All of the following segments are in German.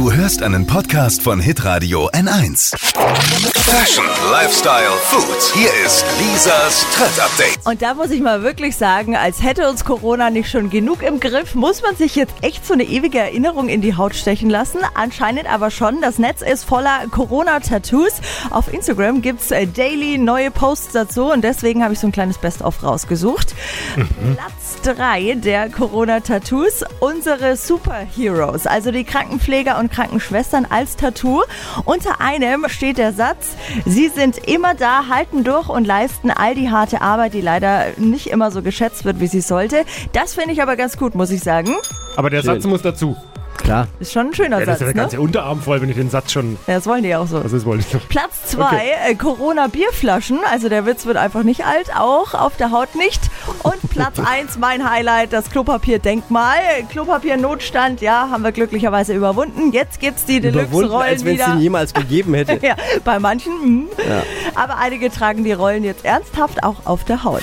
Du hörst einen Podcast von Hitradio N1. Fashion, Lifestyle, Food. Hier ist Lisas Trend Update. Und da muss ich mal wirklich sagen, als hätte uns Corona nicht schon genug im Griff, muss man sich jetzt echt so eine ewige Erinnerung in die Haut stechen lassen. Anscheinend aber schon. Das Netz ist voller Corona-Tattoos. Auf Instagram gibt's äh, daily neue Posts dazu und deswegen habe ich so ein kleines Best-of rausgesucht. Platz 3 der Corona-Tattoos. Unsere Superheroes, also die Krankenpfleger und Krankenschwestern als Tattoo. Unter einem steht der Satz, sie sind immer da, halten durch und leisten all die harte Arbeit, die leider nicht immer so geschätzt wird, wie sie sollte. Das finde ich aber ganz gut, muss ich sagen. Aber der Satz muss dazu. Klar. Ist schon ein schöner Ja, das ist Satz, ja der ne? ganze Unterarm voll, wenn ich den Satz schon. Ja, das wollen die ja auch so. Das ich noch. Platz zwei, Okay. äh, Corona-Bierflaschen. Also der Witz wird einfach nicht alt, auch auf der Haut nicht. Und Platz eins, mein Highlight, das Klopapier-Denkmal. Klopapier-Notstand, ja, haben wir glücklicherweise überwunden. Jetzt gibt's die Überwunden, Deluxe-Rollen als wenn es den jemals gegeben hätte. Ja, bei manchen. mm. Aber einige tragen die Rollen jetzt ernsthaft auch auf der Haut.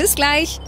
Bis gleich.